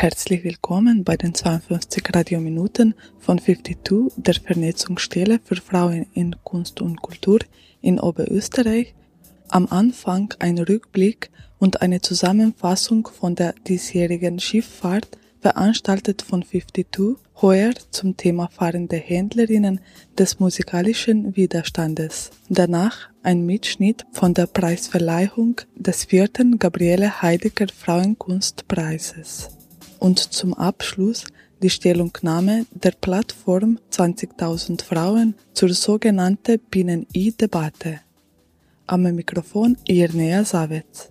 Herzlich willkommen bei den 52 Radiominuten von 52 der Vernetzungsstelle für Frauen in Kunst und Kultur in Oberösterreich. Am Anfang ein Rückblick und eine Zusammenfassung von der diesjährigen Schifffahrt veranstaltet von 52 heuer zum Thema fahrende Händlerinnen des musikalischen Widerstandes. Danach ein Mitschnitt von der Preisverleihung des vierten Gabriele Heidegger Frauenkunstpreises. Und zum Abschluss die Stellungnahme der Plattform 20.000 Frauen zur sogenannten Binnen-I-Debatte. Am Mikrofon Irnea Savitz.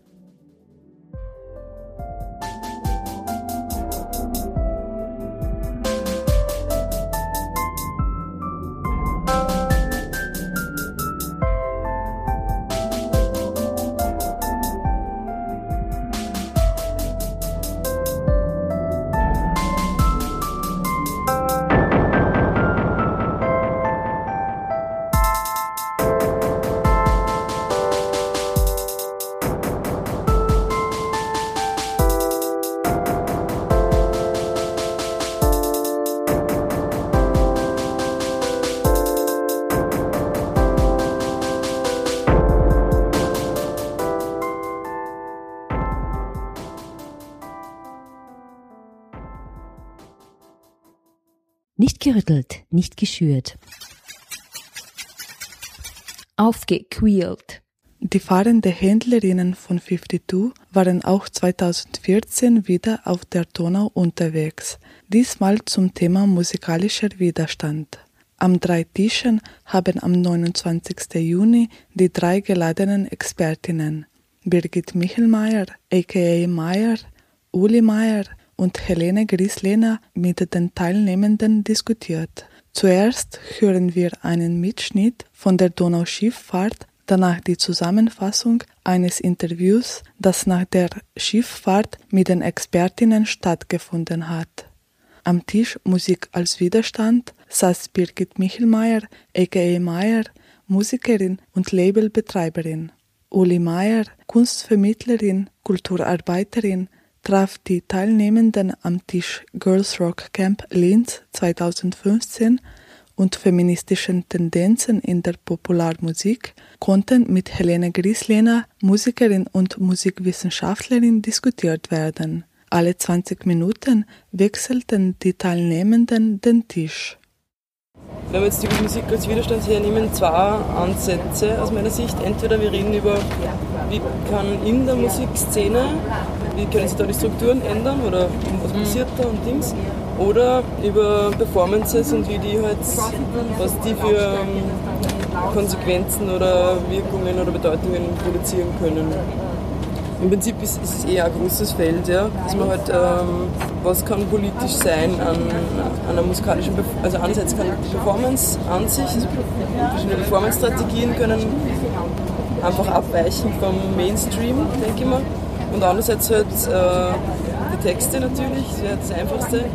Gerüttelt, nicht geschürt. Aufgequält. Die fahrende Händlerinnen von 52 waren auch 2014 wieder auf der Donau unterwegs, diesmal zum Thema musikalischer Widerstand. Am drei Tischen haben am 29. Juni die drei geladenen Expertinnen Birgit Michelmeier, aka Meier, Uli Meier und Helene Grislehner mit den Teilnehmenden diskutiert. Zuerst hören wir einen Mitschnitt von der Donauschifffahrt, danach die Zusammenfassung eines Interviews, das nach der Schifffahrt mit den Expertinnen stattgefunden hat. Am Tisch Musik als Widerstand saß Birgit Michelmeier, aka Meier, Musikerin und Labelbetreiberin. Uli Meier, Kunstvermittlerin, Kulturarbeiterin, traf die Teilnehmenden am Tisch Girls Rock Camp Linz 2015 und feministischen Tendenzen in der Popularmusik konnten mit Helene Grislehner, Musikerin und Musikwissenschaftlerin, diskutiert werden. Alle 20 Minuten wechselten die Teilnehmenden den Tisch. Wenn wir jetzt die Musik als Widerstand hernehmen, zwei Ansätze aus meiner Sicht. Entweder wir reden über, wie kann in der Musikszene, wie können sich da die Strukturen ändern oder was passiert da und Dings. Oder über Performances und wie die halt, was die für ähm, Konsequenzen oder Wirkungen oder Bedeutungen produzieren können. Im Prinzip ist, ist es eher ein großes Feld, ja, dass man halt, ähm, was kann politisch sein an, an einer musikalischen, Perf also einerseits kann die Performance an sich, also verschiedene Performance-Strategien können einfach abweichen vom Mainstream, denke ich mal. Und andererseits halt äh, die Texte natürlich, das wäre das Einfachste.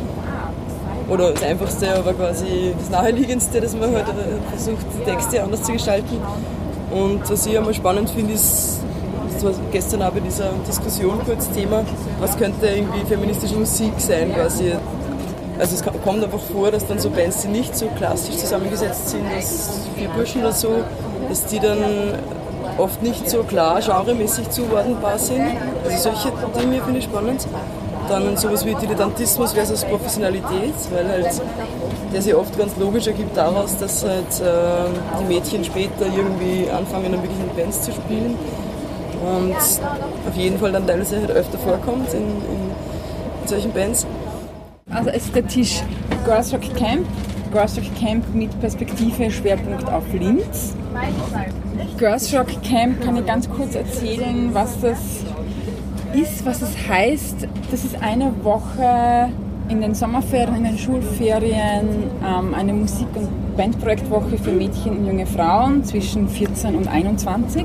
Oder das Einfachste, aber quasi das Naheliegendste, dass man halt äh, versucht, die Texte anders zu gestalten. Und was ich einmal spannend finde, ist, das war gestern auch bei dieser Diskussion kurz Thema, was könnte irgendwie feministische Musik sein quasi. Also es kommt einfach vor, dass dann so Bands, die nicht so klassisch zusammengesetzt sind, dass vier Burschen oder so, dass die dann oft nicht so klar genremäßig zuordnenbar sind. Also solche Dinge finde ich spannend. Dann sowas wie Dilettantismus versus Professionalität, weil halt der sich oft ganz logisch ergibt daraus, dass halt äh, die Mädchen später irgendwie anfangen, dann wirklich in Bands zu spielen und auf jeden Fall dann teilweise halt öfter vorkommt in, in, solchen Bands. Also es ist der Tisch Girls Rock Camp. Girls Rock Camp mit Perspektive Schwerpunkt auf Linz. Girls Rock Camp kann ich ganz kurz erzählen, was das ist, was es heißt. Das ist eine Woche in den Sommerferien, in den Schulferien, ähm, eine Musik- und Bandprojektwoche für Mädchen und junge Frauen zwischen 14 und 21,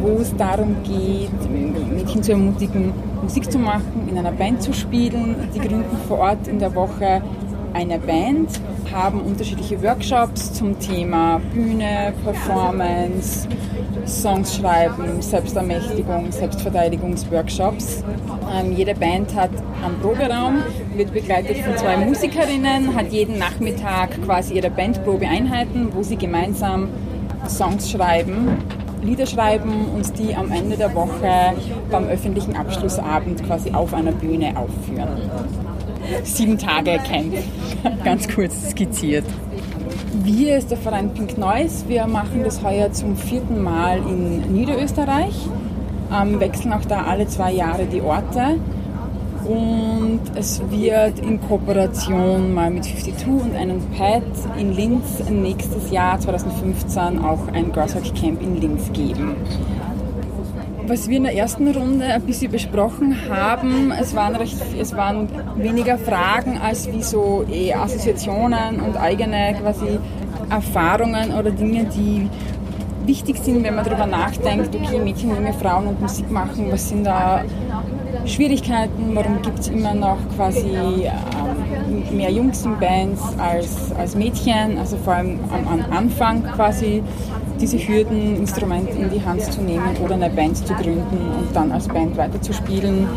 wo es darum geht, Mädchen zu ermutigen, Musik zu machen, in einer Band zu spielen. Die gründen vor Ort in der Woche eine Band, haben unterschiedliche Workshops zum Thema Bühne, Performance, Songs schreiben, Selbstermächtigung, Selbstverteidigungsworkshops. Ähm, jede Band hat einen Proberaum, wird begleitet von zwei Musikerinnen, hat jeden Nachmittag quasi ihre Bandprobeeinheiten, wo sie gemeinsam Songs schreiben, Lieder schreiben und die am Ende der Woche beim öffentlichen Abschlussabend quasi auf einer Bühne aufführen. Sieben Tage Camp, ganz kurz skizziert. Wir ist der Verein Pink Noise. Wir machen das heuer zum vierten Mal in Niederösterreich, ähm, wechseln auch da alle zwei Jahre die Orte. Und es wird in Kooperation mal mit 52 und einem Pad in Linz nächstes Jahr 2015 auch ein Girls Hockey Camp in Linz geben. Was wir in der ersten Runde ein bisschen besprochen haben, es waren, recht, es waren weniger Fragen als wie so eh Assoziationen und eigene quasi Erfahrungen oder Dinge, die wichtig sind, wenn man darüber nachdenkt, okay, Mädchen, junge Frauen und Musik machen, was sind da Schwierigkeiten, warum gibt es immer noch quasi ähm, mehr Jungs in Bands als, als Mädchen, also vor allem am, am Anfang quasi diese Hürden, Instrument in die Hand zu nehmen oder eine Band zu gründen und dann als Band weiterzuspielen.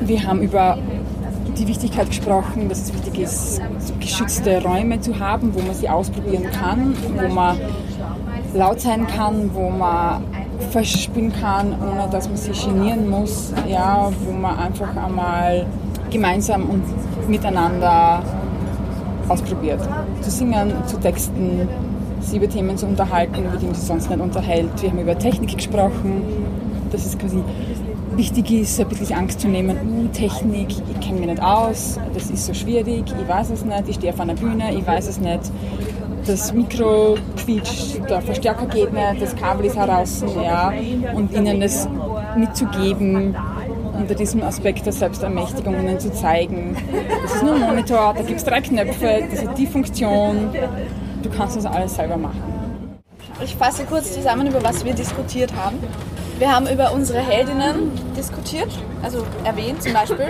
Wir haben über die Wichtigkeit gesprochen, dass es wichtig ist, geschützte Räume zu haben, wo man sie ausprobieren kann, wo man laut sein kann, wo man verspielen kann, ohne dass man sich genieren muss, ja, wo man einfach einmal gemeinsam und miteinander ausprobiert. Zu singen, zu texten, sich über Themen zu unterhalten, über die sich sonst nicht unterhält. Wir haben über Technik gesprochen, dass es quasi wichtig ist, ein bisschen Angst zu nehmen, uh, Technik, ich kenne mich nicht aus, das ist so schwierig, ich weiß es nicht, ich stehe auf einer Bühne, ich weiß es nicht, das Mikro quietscht, der Verstärker geht nicht, das Kabel ist heraus, ja, und ihnen das mitzugeben, unter diesem Aspekt der Selbstermächtigung ihnen zu zeigen. Das ist nur ein Monitor, da gibt es drei Knöpfe, das hat die Funktion, kannst das alles selber machen. Ich fasse kurz zusammen, über was wir diskutiert haben. Wir haben über unsere Heldinnen diskutiert, also erwähnt zum Beispiel.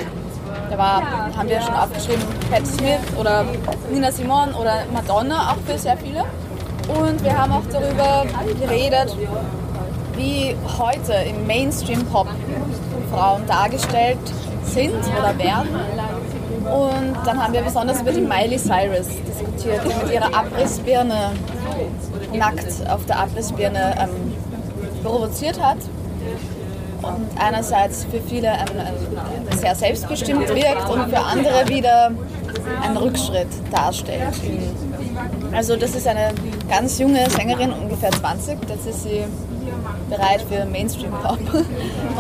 Da war, haben wir schon aufgeschrieben, Pat Smith oder Nina Simone oder Madonna, auch für sehr viele. Und wir haben auch darüber geredet, wie heute im Mainstream-Pop Frauen dargestellt sind oder werden. Und dann haben wir besonders über die Miley Cyrus diskutiert, die mit ihrer Abrissbirne nackt auf der Abrissbirne ähm, provoziert hat. Und einerseits für viele ein sehr selbstbestimmt wirkt und für andere wieder einen Rückschritt darstellt. Also das ist eine ganz junge Sängerin, ungefähr 20, jetzt ist sie bereit für Mainstream-Pop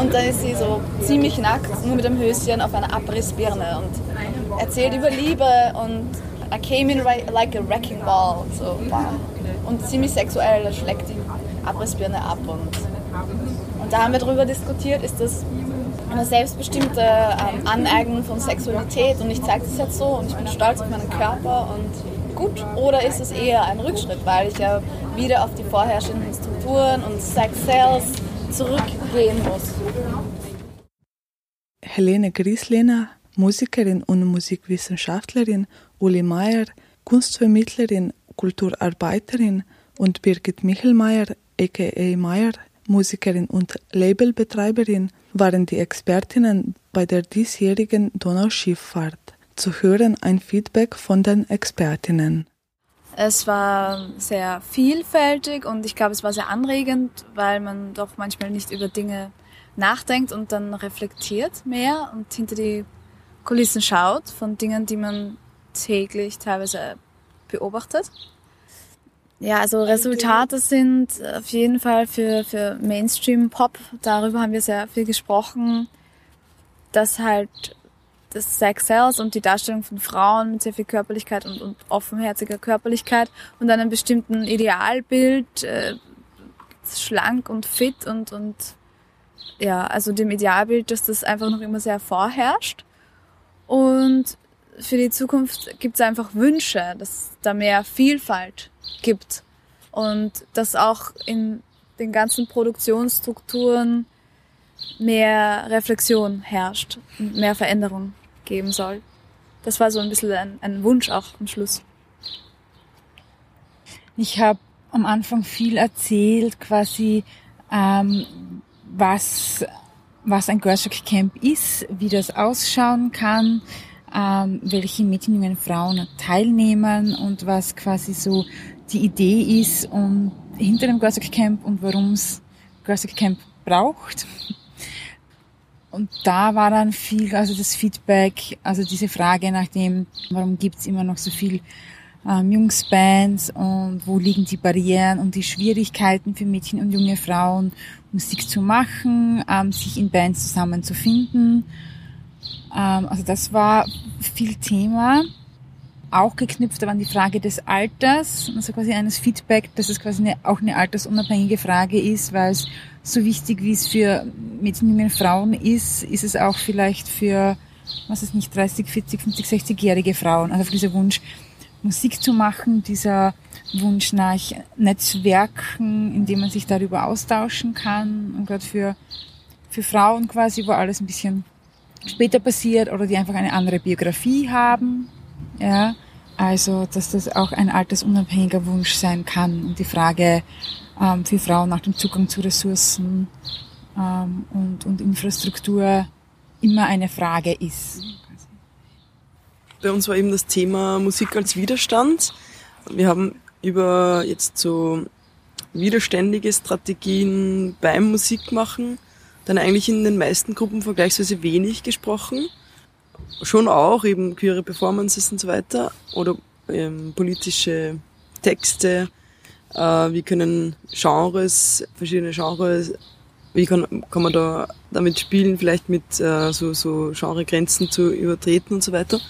und dann ist sie so ziemlich nackt, nur mit dem Höschen auf einer Abrissbirne. Und erzählt über Liebe und I came in like a wrecking ball so, und ziemlich sexuell schlägt die Abrissbirne ab und und da haben wir darüber diskutiert, ist das eine selbstbestimmte ähm, Aneignung von Sexualität und ich zeige das jetzt so und ich bin stolz auf meinen Körper und gut. Oder ist es eher ein Rückschritt, weil ich ja wieder auf die vorherrschenden Strukturen und Sex Sales zurückgehen muss. Helene Grieslehner, Musikerin und Musikwissenschaftlerin, Uli Meier, Kunstvermittlerin, Kulturarbeiterin und Birgit Michelmeier, aka Meier, Musikerin und Labelbetreiberin, waren die Expertinnen bei der diesjährigen Donauschifffahrt. Zu hören ein Feedback von den Expertinnen. Es war sehr vielfältig und ich glaube, es war sehr anregend, weil man doch manchmal nicht über Dinge nachdenkt und dann reflektiert mehr und hinter die Kulissen schaut von Dingen, die man täglich teilweise beobachtet. Ja, also Resultate sind auf jeden Fall für, für Mainstream-Pop, darüber haben wir sehr viel gesprochen, dass halt das Sex Sales und die Darstellung von Frauen mit sehr viel Körperlichkeit und, und offenherziger Körperlichkeit und einem bestimmten Idealbild, äh, schlank und fit und, und ja, also dem Idealbild, dass das einfach noch immer sehr vorherrscht. Und für die Zukunft gibt es einfach Wünsche, dass da mehr Vielfalt gibt und dass auch in den ganzen Produktionsstrukturen mehr Reflexion herrscht und mehr Veränderung geben soll. Das war so ein bisschen ein, ein Wunsch auch am Schluss. Ich habe am Anfang viel erzählt, quasi ähm, was, was ein Girls Rock Camp ist, wie das ausschauen kann, ähm, welche Mädchen, jungen Frauen teilnehmen und was quasi so die Idee ist und hinter dem Girls Rock Camp und warum es Girls Rock Camp braucht. Und da war dann viel, also das Feedback, also diese Frage nach dem, warum gibt's immer noch so viel ähm, Jungsbands und wo liegen die Barrieren und die Schwierigkeiten für Mädchen und junge Frauen, Musik zu machen, ähm, sich in Bands zusammenzufinden. Ähm, also das war viel Thema. Auch geknüpft aber an die Frage des Alters, also quasi eines Feedback, dass es quasi eine, auch eine altersunabhängige Frage ist, weil es so wichtig, wie es für Mädchen, jungen Frauen ist, ist es auch vielleicht für, was ist nicht, 30, 40, 50, 60-jährige Frauen. Also für dieser Wunsch, Musik zu machen, dieser Wunsch nach Netzwerken, in dem man sich darüber austauschen kann und gerade für, für Frauen quasi, wo alles ein bisschen später passiert oder die einfach eine andere Biografie haben, ja, also, dass das auch ein altersunabhängiger Wunsch sein kann. Und die Frage ähm, für Frauen nach dem Zugang zu Ressourcen ähm, und, und Infrastruktur immer eine Frage ist. Bei uns war eben das Thema Musik als Widerstand. Wir haben über jetzt so widerständige Strategien beim Musikmachen dann eigentlich in den meisten Gruppen vergleichsweise wenig gesprochen schon auch, eben queere Performances und so weiter oder ähm, politische Texte, äh, wie können Genres, verschiedene Genres, wie kann, kann man da damit spielen, vielleicht mit äh, so, so Genregrenzen zu übertreten und so weiter.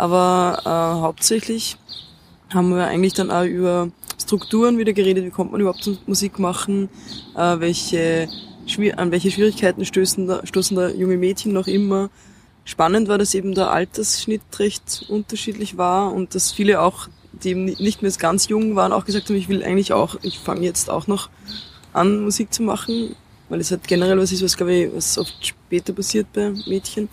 Aber äh, hauptsächlich haben wir eigentlich dann auch über Strukturen wieder geredet, wie kommt man überhaupt zum Musik machen, äh, welche, an welche Schwierigkeiten stoßen da, stoßen da junge Mädchen noch immer, Spannend war, dass eben der Altersschnitt recht unterschiedlich war und dass viele auch, die eben nicht mehr ganz jung waren, auch gesagt haben, ich will eigentlich auch, ich fange jetzt auch noch an, Musik zu machen, weil es halt generell was ist, was glaube ich, was oft später passiert bei Mädchen.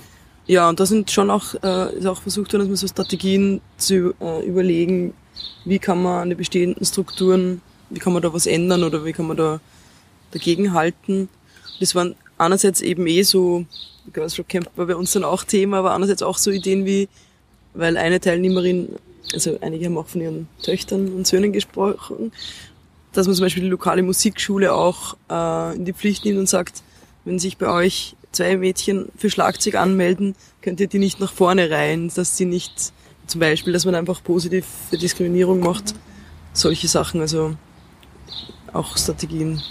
Ja, und da sind schon auch, äh, ist auch versucht worden, dass man so Strategien zu äh, überlegen, wie kann man an den bestehenden Strukturen, wie kann man da was ändern oder wie kann man da dagegen halten. Das waren einerseits eben eh so Girls Rock Camp war bei uns dann auch Thema, aber andererseits auch so Ideen wie, weil eine Teilnehmerin, also einige haben auch von ihren Töchtern und Söhnen gesprochen, dass man zum Beispiel die lokale Musikschule auch äh, in die Pflicht nimmt und sagt, wenn sich bei euch zwei Mädchen für Schlagzeug anmelden, könnt ihr die nicht nach vorne reihen, dass sie nicht, zum Beispiel, dass man einfach positiv für Diskriminierung macht, solche Sachen, also auch Strategien.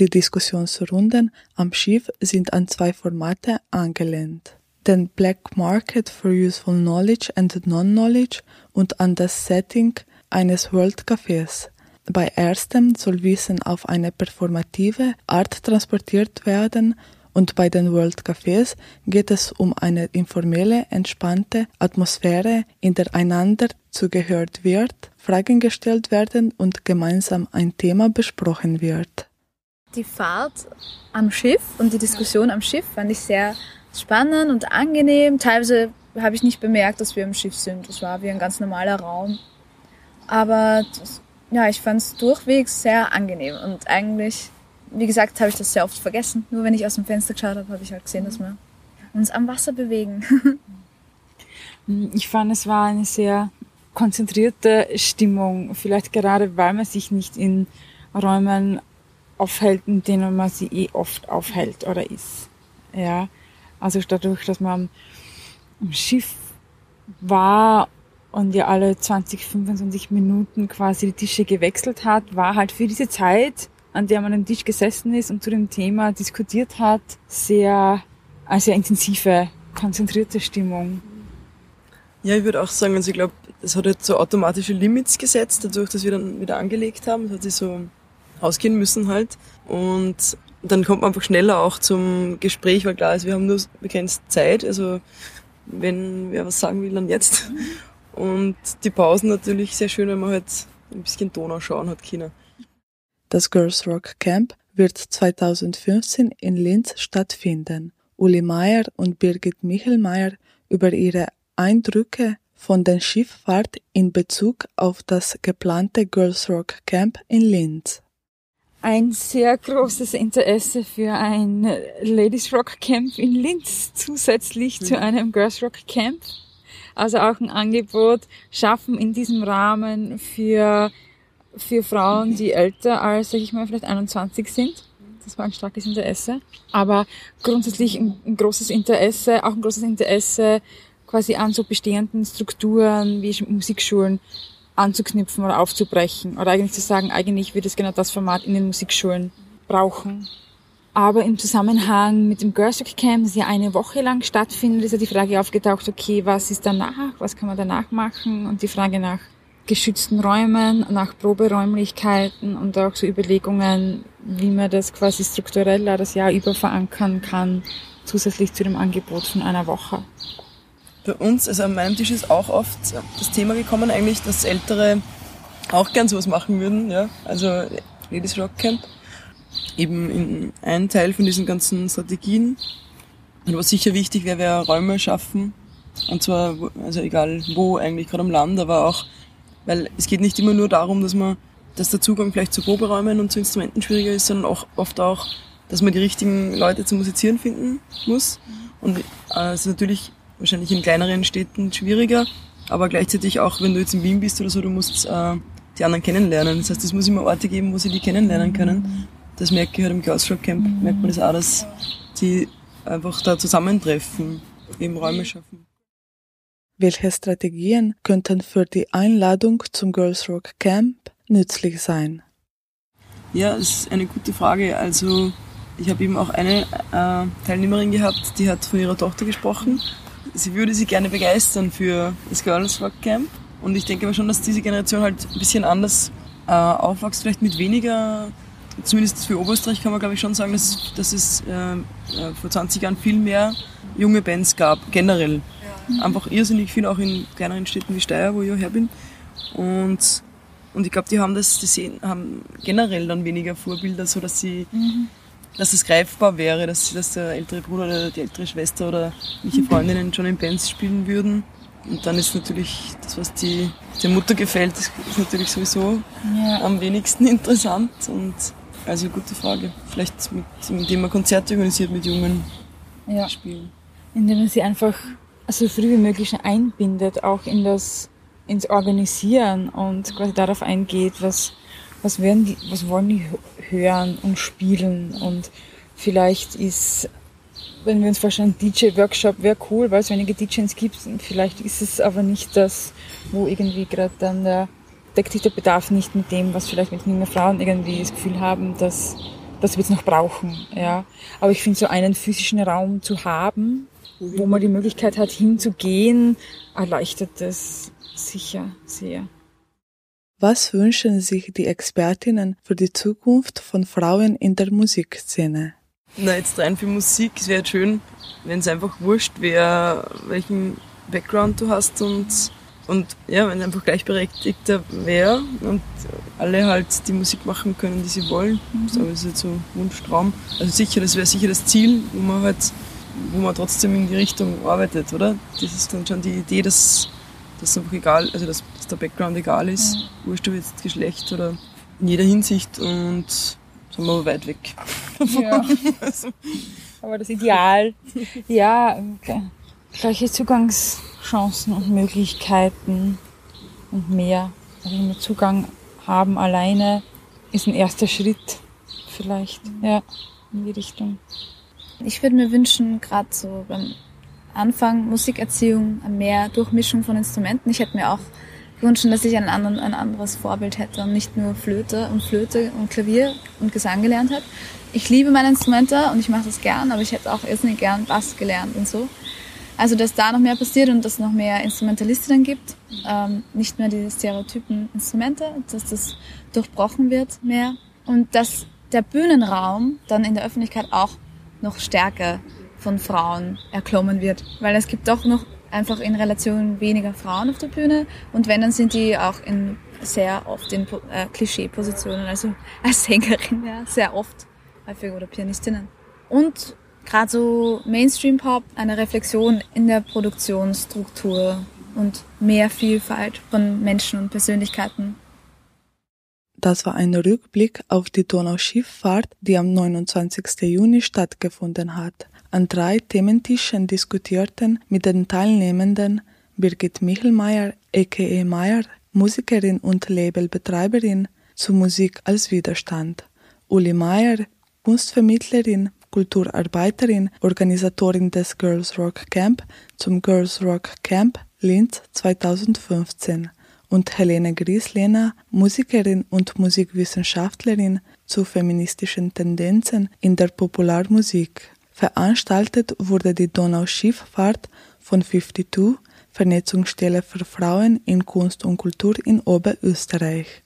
Die Diskussionsrunden am Schiff sind an zwei Formate angelehnt. Den Black Market for Useful Knowledge and Non-Knowledge und an das Setting eines World Cafés. Bei erstem soll Wissen auf eine performative Art transportiert werden und bei den World Cafés geht es um eine informelle, entspannte Atmosphäre, in der einander zugehört wird, Fragen gestellt werden und gemeinsam ein Thema besprochen wird. Die Fahrt am Schiff und die Diskussion am Schiff fand ich sehr spannend und angenehm. Teilweise habe ich nicht bemerkt, dass wir im Schiff sind. Es war wie ein ganz normaler Raum. Aber das, ja, ich fand es durchwegs sehr angenehm. Und eigentlich, wie gesagt, habe ich das sehr oft vergessen. Nur wenn ich aus dem Fenster geschaut habe, habe ich halt gesehen, dass wir uns am Wasser bewegen. ich fand, es war eine sehr konzentrierte Stimmung. Vielleicht gerade, weil man sich nicht in Räumen aufhält, in denen man sie eh oft aufhält oder ist. Ja, also dadurch, dass man am Schiff war und ja alle 20, 25 Minuten quasi die Tische gewechselt hat, war halt für diese Zeit, an der man am Tisch gesessen ist und zu dem Thema diskutiert hat, sehr, eine sehr intensive, konzentrierte Stimmung. Ja, ich würde auch sagen, also ich glaube, es hat jetzt so automatische Limits gesetzt, dadurch, dass wir dann wieder angelegt haben. Es hat sich so ausgehen müssen halt. Und dann kommt man einfach schneller auch zum Gespräch, weil klar ist, wir haben nur begrenzt Zeit. Also wenn wer was sagen will, dann jetzt. Und die Pausen natürlich sehr schön, wenn man halt ein bisschen Donau schauen hat, China. Das Girls Rock Camp wird 2015 in Linz stattfinden. Uli Meier und Birgit Michelmeier über ihre Eindrücke von der Schifffahrt in Bezug auf das geplante Girls Rock Camp in Linz. Ein sehr großes Interesse für ein Ladies Rock Camp in Linz zusätzlich zu einem Girls Rock Camp. Also auch ein Angebot schaffen in diesem Rahmen für, für Frauen, die älter als, sag ich mal, vielleicht 21 sind. Das war ein starkes Interesse. Aber grundsätzlich ein, ein großes Interesse, auch ein großes Interesse quasi an so bestehenden Strukturen wie Musikschulen anzuknüpfen oder aufzubrechen. Oder eigentlich zu sagen, eigentlich wird es genau das Format in den Musikschulen brauchen. Aber im Zusammenhang mit dem Girls Rock Camp, das ja eine Woche lang stattfindet, ist ja die Frage aufgetaucht, okay, was ist danach? Was kann man danach machen? Und die Frage nach geschützten Räumen, nach Proberäumlichkeiten und auch so Überlegungen, wie man das quasi strukturell das Jahr über verankern kann, zusätzlich zu dem Angebot von einer Woche bei uns, also an meinem Tisch ist auch oft das Thema gekommen eigentlich, dass Ältere auch gern sowas machen würden, ja. Also Ladies Rock Camp. Eben in ein Teil von diesen ganzen Strategien. Und was sicher wichtig wäre, wäre Räume schaffen. Und zwar, also egal wo eigentlich, gerade am Land, aber auch, weil es geht nicht immer nur darum, dass man, dass der Zugang vielleicht zu Proberäumen und zu Instrumenten schwieriger ist, sondern auch oft auch, dass man die richtigen Leute zum Musizieren finden muss. Und äh, ist natürlich wahrscheinlich in kleineren Städten schwieriger, aber gleichzeitig auch, wenn du jetzt in Wien bist oder so, du musst äh, die anderen kennenlernen. Das heißt, es muss immer Orte geben, wo sie die kennenlernen können. Das merke ich halt im Girls Rock Camp, merkt man das auch, dass die einfach da zusammentreffen, eben Räume schaffen. Welche Strategien könnten für die Einladung zum Girls Rock Camp nützlich sein? Ja, das ist eine gute Frage. Also ich habe eben auch eine äh, Teilnehmerin gehabt, die hat von ihrer Tochter gesprochen sie würde sich gerne begeistern für das Girls Rock Camp. Und ich denke aber schon, dass diese Generation halt ein bisschen anders äh, aufwächst, vielleicht mit weniger, zumindest für Oberösterreich kann man glaube ich schon sagen, dass, dass es äh, äh vor 20 Jahren viel mehr junge Bands gab, generell. Einfach irrsinnig viel, auch in kleineren Städten wie Steyr, wo ich auch her bin. Und, und ich glaube, die haben das, die sehen, haben generell dann weniger Vorbilder, so dass sie mhm dass es greifbar wäre, dass, dass der ältere Bruder oder die ältere Schwester oder welche Freundinnen schon in Bands spielen würden. Und dann ist natürlich das, was die, der Mutter gefällt, ist natürlich sowieso ja. am wenigsten interessant. Und also gute Frage. Vielleicht mit, indem man Konzerte organisiert mit jungen ja. Spielen. Indem man sie einfach so früh wie möglich einbindet, auch in das, ins Organisieren und quasi darauf eingeht, was, was, werden die, was wollen die hören und spielen und vielleicht ist, wenn wir uns vorstellen, DJ-Workshop wäre cool, weil es wenige DJs gibt und vielleicht ist es aber nicht das, wo irgendwie gerade dann der, deckt sich der Bedarf nicht mit dem, was vielleicht mit jungen Frauen irgendwie das Gefühl haben, dass, dass wir es noch brauchen, ja. Aber ich finde so einen physischen Raum zu haben, wo man die Möglichkeit hat hinzugehen, erleichtert das sicher sehr. Was wünschen sich die Expertinnen für die Zukunft von Frauen in der Musikszene? Na, jetzt rein für Musik, es wäre schön, wenn es einfach wurscht wäre, welchen Background du hast und, und ja, wenn einfach gleichberechtigter wäre und alle halt die Musik machen können, die sie wollen. Mhm. So ist jetzt so ein Wunschtraum. Also sicher, das wäre sicher das Ziel, wo man halt, wo man trotzdem in die Richtung arbeitet, oder? Das ist dann schon die Idee, dass dass einfach egal, also dass, dass der Background egal ist, ja. wurscht ob jetzt Geschlecht oder in jeder Hinsicht und sind wir aber weit weg. Ja. aber das Ideal, ja, gleiche Zugangschancen und Möglichkeiten und mehr. Also wenn wir Zugang haben alleine, ist ein erster Schritt vielleicht, ja, in die Richtung. Ich würde mir wünschen, gerade so beim Anfang Musikerziehung, mehr Durchmischung von Instrumenten. Ich hätte mir auch gewünscht, dass ich einen anderen, ein anderes Vorbild hätte und nicht nur Flöte und Flöte und Klavier und Gesang gelernt habe. Ich liebe meine Instrumente und ich mache das gern, aber ich hätte auch irrsinnig gern Bass gelernt und so. Also, dass da noch mehr passiert und dass es noch mehr Instrumentalistinnen gibt, ähm, nicht mehr diese stereotypen Instrumente, dass das durchbrochen wird mehr und dass der Bühnenraum dann in der Öffentlichkeit auch noch stärker von Frauen erklommen wird. Weil es gibt doch noch einfach in Relation weniger Frauen auf der Bühne und wenn, dann sind die auch in sehr oft in äh, Klischee-Positionen, also als Sängerin ja, sehr oft häufig oder Pianistinnen. Und gerade so Mainstream-Pop, eine Reflexion in der Produktionsstruktur und mehr Vielfalt von Menschen und Persönlichkeiten. Das war ein Rückblick auf die Donauschifffahrt, die am 29. Juni stattgefunden hat. An drei Thementischen diskutierten mit den Teilnehmenden Birgit Michelmeier, a.k.a. Meier, Musikerin und Labelbetreiberin zu Musik als Widerstand, Uli Meier, Kunstvermittlerin, Kulturarbeiterin, Organisatorin des Girls Rock Camp zum Girls Rock Camp Linz 2015 und Helene Grieslehner, Musikerin und Musikwissenschaftlerin zu feministischen Tendenzen in der Popularmusik. Veranstaltet wurde die Donauschifffahrt von 52, Vernetzungsstelle für Frauen in Kunst und Kultur in Oberösterreich.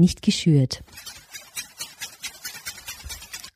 Nicht geschürt.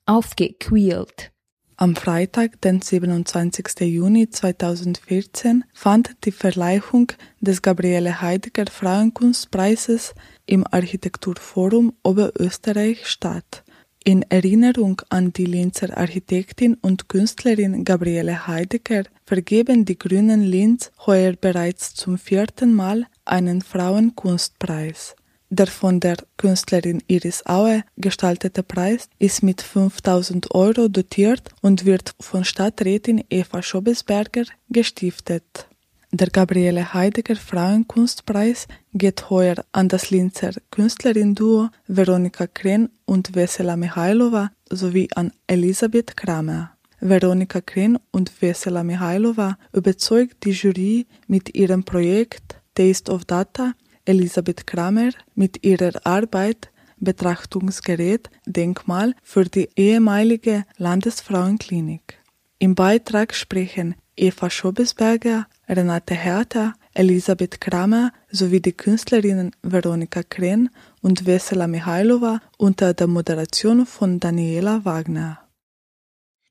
Aufgequält. Am Freitag, den 27. Juni 2014, fand die Verleihung des Gabriele Heidegger Frauenkunstpreises im Architekturforum Oberösterreich statt. In Erinnerung an die Linzer Architektin und Künstlerin Gabriele Heidegger vergeben die Grünen Linz heuer bereits zum vierten Mal einen Frauenkunstpreis. Der von der Künstlerin Iris Aue gestaltete Preis ist mit 5000 Euro dotiert und wird von Stadträtin Eva Schobesberger gestiftet. Der Gabriele Heidegger Frauenkunstpreis geht heuer an das Linzer Künstlerin-Duo Veronika Kren und Vesela Mihailova sowie an Elisabeth Kramer. Veronika Kren und Vesela Mihailova überzeugt die Jury mit ihrem Projekt Taste of Data, Elisabeth Kramer mit ihrer Arbeit Betrachtungsgerät Denkmal für die ehemalige Landesfrauenklinik. Im Beitrag sprechen Eva Schobesberger, Renate Hertha, Elisabeth Kramer sowie die Künstlerinnen Veronika Kren und Vesela Mihailova unter der Moderation von Daniela Wagner.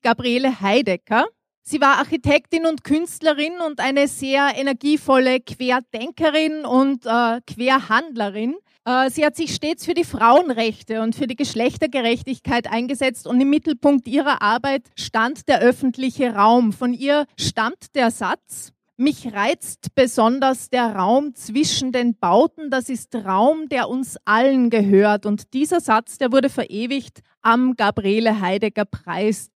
Gabriele Heidecker. Sie war Architektin und Künstlerin und eine sehr energievolle Querdenkerin und äh, Querhandlerin. Äh, sie hat sich stets für die Frauenrechte und für die Geschlechtergerechtigkeit eingesetzt und im Mittelpunkt ihrer Arbeit stand der öffentliche Raum. Von ihr stammt der Satz, mich reizt besonders der Raum zwischen den Bauten. Das ist Raum, der uns allen gehört. Und dieser Satz, der wurde verewigt am Gabriele Heidegger Preis.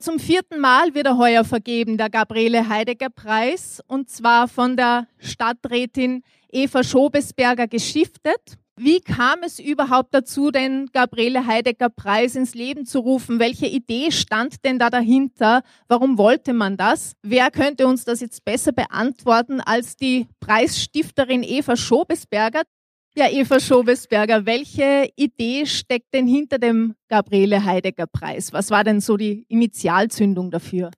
Zum vierten Mal wird er heuer vergeben, der Gabriele Heidegger Preis, und zwar von der Stadträtin Eva Schobesberger gestiftet. Wie kam es überhaupt dazu, den Gabriele Heidegger Preis ins Leben zu rufen? Welche Idee stand denn da dahinter? Warum wollte man das? Wer könnte uns das jetzt besser beantworten als die Preisstifterin Eva Schobesberger? Ja, Eva Schobesberger, welche Idee steckt denn hinter dem Gabriele Heidegger Preis? Was war denn so die Initialzündung dafür?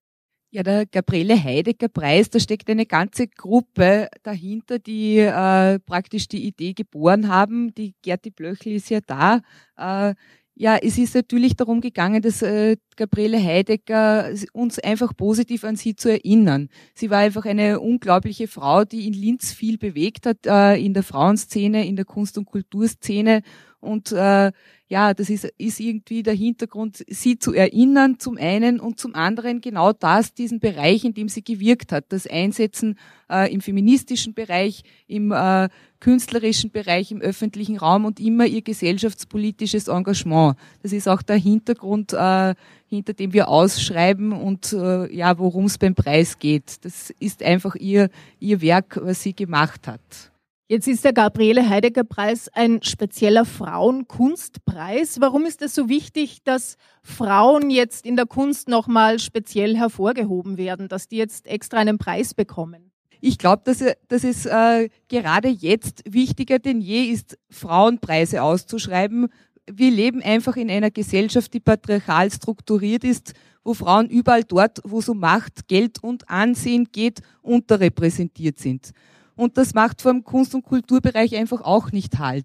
Ja, der Gabriele Heidegger Preis, da steckt eine ganze Gruppe dahinter, die äh, praktisch die Idee geboren haben. Die Gerti Blöchel ist ja da. Äh, ja, es ist natürlich darum gegangen, dass äh, Gabriele Heidegger uns einfach positiv an sie zu erinnern. Sie war einfach eine unglaubliche Frau, die in Linz viel bewegt hat, äh, in der Frauenszene, in der Kunst- und Kulturszene und äh, ja, das ist, ist irgendwie der Hintergrund, sie zu erinnern zum einen und zum anderen genau das, diesen Bereich, in dem sie gewirkt hat, das Einsetzen äh, im feministischen Bereich, im äh, künstlerischen Bereich, im öffentlichen Raum und immer ihr gesellschaftspolitisches Engagement. Das ist auch der Hintergrund, äh, hinter dem wir ausschreiben und äh, ja, worum es beim Preis geht. Das ist einfach ihr, ihr Werk, was sie gemacht hat. Jetzt ist der Gabriele Heidegger Preis ein spezieller Frauenkunstpreis. Warum ist es so wichtig, dass Frauen jetzt in der Kunst nochmal speziell hervorgehoben werden, dass die jetzt extra einen Preis bekommen? Ich glaube, dass, dass es äh, gerade jetzt wichtiger denn je ist, Frauenpreise auszuschreiben. Wir leben einfach in einer Gesellschaft, die patriarchal strukturiert ist, wo Frauen überall dort, wo um Macht, Geld und Ansehen geht, unterrepräsentiert sind. Und das macht vor dem Kunst- und Kulturbereich einfach auch nicht Halt.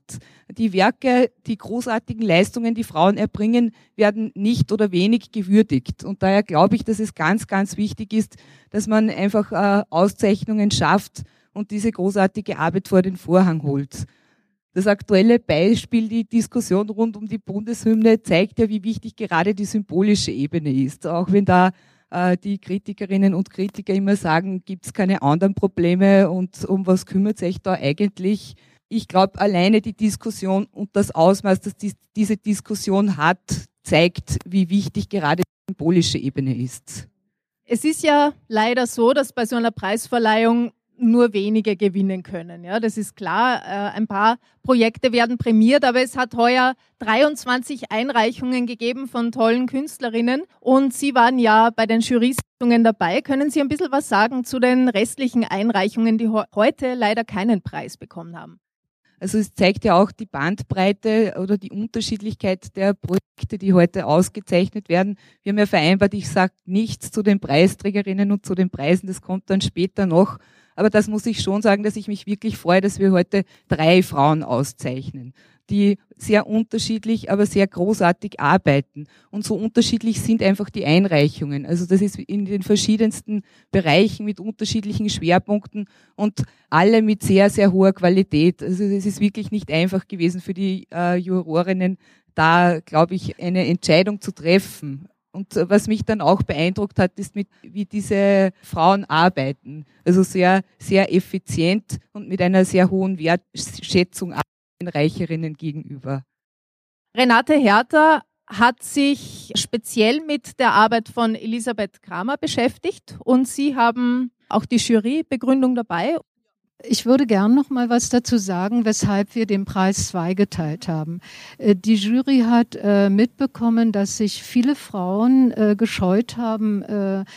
Die Werke, die großartigen Leistungen, die Frauen erbringen, werden nicht oder wenig gewürdigt. Und daher glaube ich, dass es ganz, ganz wichtig ist, dass man einfach äh, Auszeichnungen schafft und diese großartige Arbeit vor den Vorhang holt. Das aktuelle Beispiel, die Diskussion rund um die Bundeshymne, zeigt ja, wie wichtig gerade die symbolische Ebene ist. Auch wenn da die Kritikerinnen und Kritiker immer sagen, gibt es keine anderen Probleme und um was kümmert sich da eigentlich? Ich glaube, alleine die Diskussion und das Ausmaß, das die, diese Diskussion hat, zeigt, wie wichtig gerade die symbolische Ebene ist. Es ist ja leider so, dass bei so einer Preisverleihung nur wenige gewinnen können. Ja, das ist klar. Äh, ein paar Projekte werden prämiert, aber es hat heuer 23 Einreichungen gegeben von tollen Künstlerinnen und Sie waren ja bei den Jury-Sitzungen dabei. Können Sie ein bisschen was sagen zu den restlichen Einreichungen, die heute leider keinen Preis bekommen haben? Also es zeigt ja auch die Bandbreite oder die Unterschiedlichkeit der Projekte, die heute ausgezeichnet werden. Wir haben ja vereinbart, ich sage nichts zu den Preisträgerinnen und zu den Preisen, das kommt dann später noch. Aber das muss ich schon sagen, dass ich mich wirklich freue, dass wir heute drei Frauen auszeichnen, die sehr unterschiedlich, aber sehr großartig arbeiten. Und so unterschiedlich sind einfach die Einreichungen. Also das ist in den verschiedensten Bereichen mit unterschiedlichen Schwerpunkten und alle mit sehr, sehr hoher Qualität. Also es ist wirklich nicht einfach gewesen für die äh, Jurorinnen, da, glaube ich, eine Entscheidung zu treffen. Und was mich dann auch beeindruckt hat, ist, mit, wie diese Frauen arbeiten. Also sehr, sehr effizient und mit einer sehr hohen Wertschätzung den Reicherinnen gegenüber. Renate Herter hat sich speziell mit der Arbeit von Elisabeth Kramer beschäftigt und Sie haben auch die Jurybegründung dabei. Ich würde gern noch mal was dazu sagen, weshalb wir den Preis zweigeteilt haben. Äh, die Jury hat äh, mitbekommen, dass sich viele Frauen äh, gescheut haben,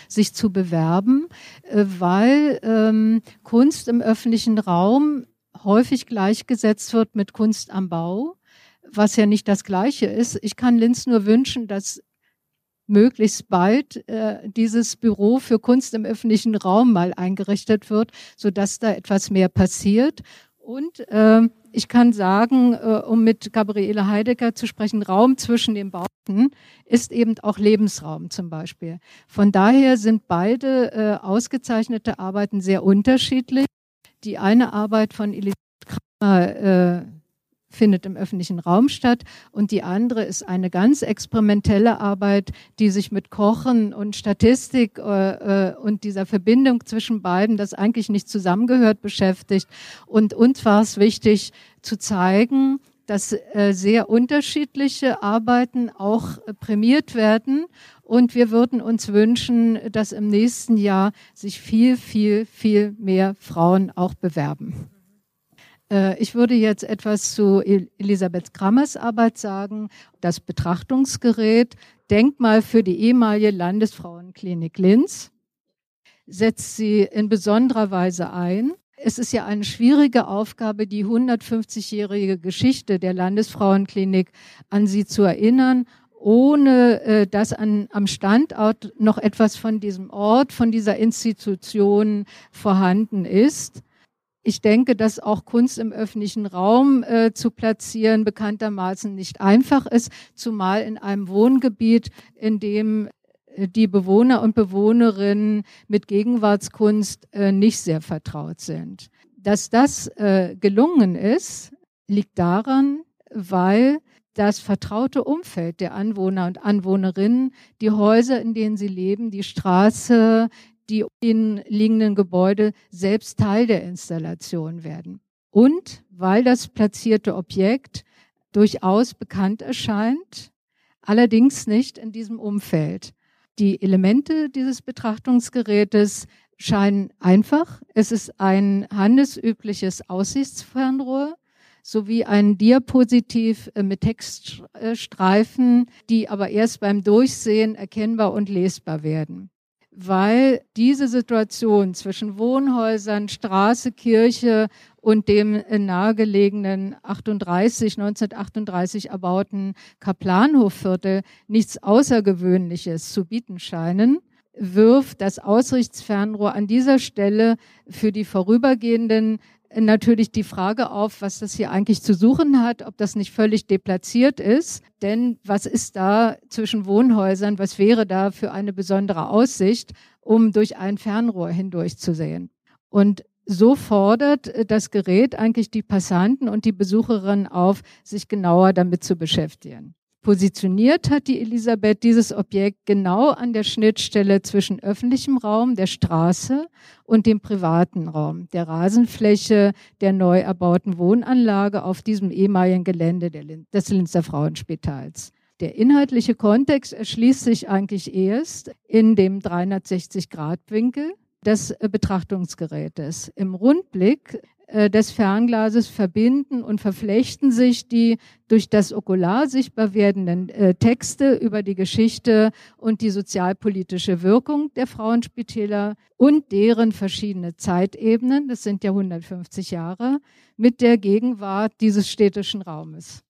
sich zu bewerben, weil ähm, Kunst im öffentlichen Raum häufig gleichgesetzt wird mit Kunst am Bau, was ja nicht das Gleiche ist. Ich kann Linz nur wünschen, dass möglichst bald äh, dieses Büro für Kunst im öffentlichen Raum mal eingerichtet wird, so dass da etwas mehr passiert. Und äh, ich kann sagen, äh, um mit Gabriele Heidegger zu sprechen, Raum zwischen den Bauten ist eben auch Lebensraum zum Beispiel. Von daher sind beide äh, ausgezeichnete Arbeiten sehr unterschiedlich. Die eine Arbeit von Elisabeth Kramer äh, findet im öffentlichen Raum statt und die andere ist eine ganz experimentelle Arbeit, die sich mit Kochen und Statistik äh, äh, und dieser Verbindung zwischen beiden, das eigentlich nicht zusammengehört, beschäftigt. Und uns war es wichtig zu zeigen, dass äh, sehr unterschiedliche Arbeiten auch äh, prämiert werden. Und wir würden uns wünschen, dass im nächsten Jahr sich viel, viel, viel mehr Frauen auch bewerben. Äh, ich würde jetzt etwas zu Elisabeth Krammers Arbeit sagen. Das Betrachtungsgerät, Denkmal für die ehemalige Landesfrauenklinik Linz, setzt sie in besonderer Weise ein. Es ist ja eine schwierige Aufgabe, die 150-jährige Geschichte der Landesfrauenklinik an sie zu erinnern, ohne äh, dass an, am Standort noch etwas von diesem Ort, von dieser Institution vorhanden ist. Ich denke, dass auch Kunst im öffentlichen Raum äh, zu platzieren bekanntermaßen nicht einfach ist, zumal in einem Wohngebiet, in dem äh, die Bewohner und Bewohnerinnen mit Gegenwartskunst äh, nicht sehr vertraut sind. Dass das äh, gelungen ist, liegt daran, weil das vertraute Umfeld der Anwohner und Anwohnerinnen, die Häuser, in denen sie leben, die Straße, die in liegenden Gebäude selbst Teil der Installation werden. Und weil das platzierte Objekt durchaus bekannt erscheint, allerdings nicht in diesem Umfeld. Die Elemente dieses Betrachtungsgerätes scheinen einfach. Es ist ein handelsübliches Aussichtsfernrohr sowie ein Diapositiv äh, mit Textstreifen, die aber erst beim Durchsehen erkennbar und lesbar werden weil diese Situation zwischen Wohnhäusern, Straße, Kirche und dem nahegelegenen 38, 1938 erbauten Kaplanhofviertel nichts Außergewöhnliches zu bieten scheinen, wirft das Ausrichtsfernrohr an dieser Stelle für die vorübergehenden natürlich die Frage auf, was das hier eigentlich zu suchen hat, ob das nicht völlig deplatziert ist. Denn was ist da zwischen Wohnhäusern? Was wäre da für eine besondere Aussicht, um durch ein Fernrohr hindurch zu sehen? Und so fordert das Gerät eigentlich die Passanten und die Besucherinnen auf, sich genauer damit zu beschäftigen. Positioniert hat die Elisabeth dieses Objekt genau an der Schnittstelle zwischen öffentlichem Raum, der Straße und dem privaten Raum, der Rasenfläche der neu erbauten Wohnanlage auf diesem ehemaligen Gelände des Linzer Frauenspitals. Der inhaltliche Kontext erschließt sich eigentlich erst in dem 360-Grad-Winkel des Betrachtungsgerätes. Im Rundblick äh, des Fernglases verbinden und verflechten sich die durch das Okular sichtbar werdenden äh, Texte über die Geschichte und die sozialpolitische Wirkung der Frauenspitäler und deren verschiedene Zeitebenen, das sind ja 150 Jahre, mit der Gegenwart dieses städtischen Raumes.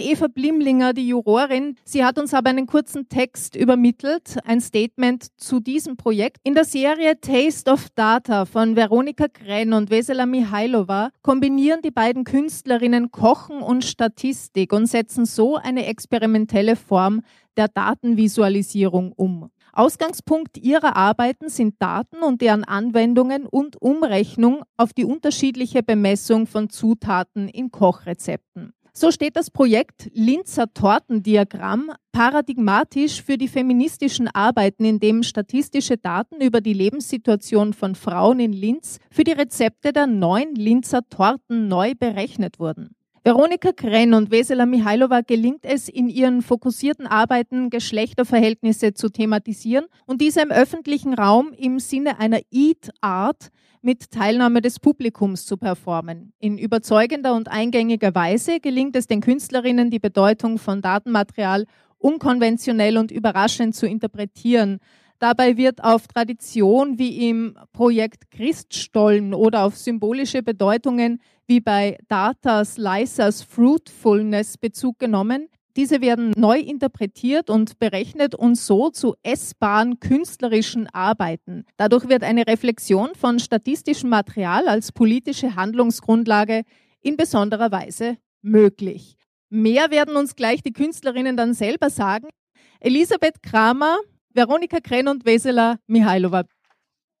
Eva Blimlinger, die Jurorin. Sie hat uns aber einen kurzen Text übermittelt, ein Statement zu diesem Projekt. In der Serie Taste of Data von Veronika Krenn und Vesela Mihailova kombinieren die beiden Künstlerinnen Kochen und Statistik und setzen so eine experimentelle Form der Datenvisualisierung um. Ausgangspunkt ihrer Arbeiten sind Daten und deren Anwendungen und Umrechnung auf die unterschiedliche Bemessung von Zutaten in Kochrezepten. So steht das Projekt Linzer Tortendiagramm paradigmatisch für die feministischen Arbeiten, in dem statistische Daten über die Lebenssituation von Frauen in Linz für die Rezepte der neuen Linzer Torten neu berechnet wurden. Veronika Krenn und Vesela Mihailova gelingt es, in ihren fokussierten Arbeiten Geschlechterverhältnisse zu thematisieren und diese im öffentlichen Raum im Sinne einer Eat Art mit Teilnahme des Publikums zu performen. In überzeugender und eingängiger Weise gelingt es den Künstlerinnen, die Bedeutung von Datenmaterial unkonventionell und überraschend zu interpretieren. Dabei wird auf Tradition wie im Projekt Christstollen oder auf symbolische Bedeutungen wie bei Data Slicers Fruitfulness Bezug genommen. Diese werden neu interpretiert und berechnet und so zu essbaren künstlerischen Arbeiten. Dadurch wird eine Reflexion von statistischem Material als politische Handlungsgrundlage in besonderer Weise möglich. Mehr werden uns gleich die Künstlerinnen dann selber sagen. Elisabeth Kramer, Veronika Krenn und Vesela Mihailova.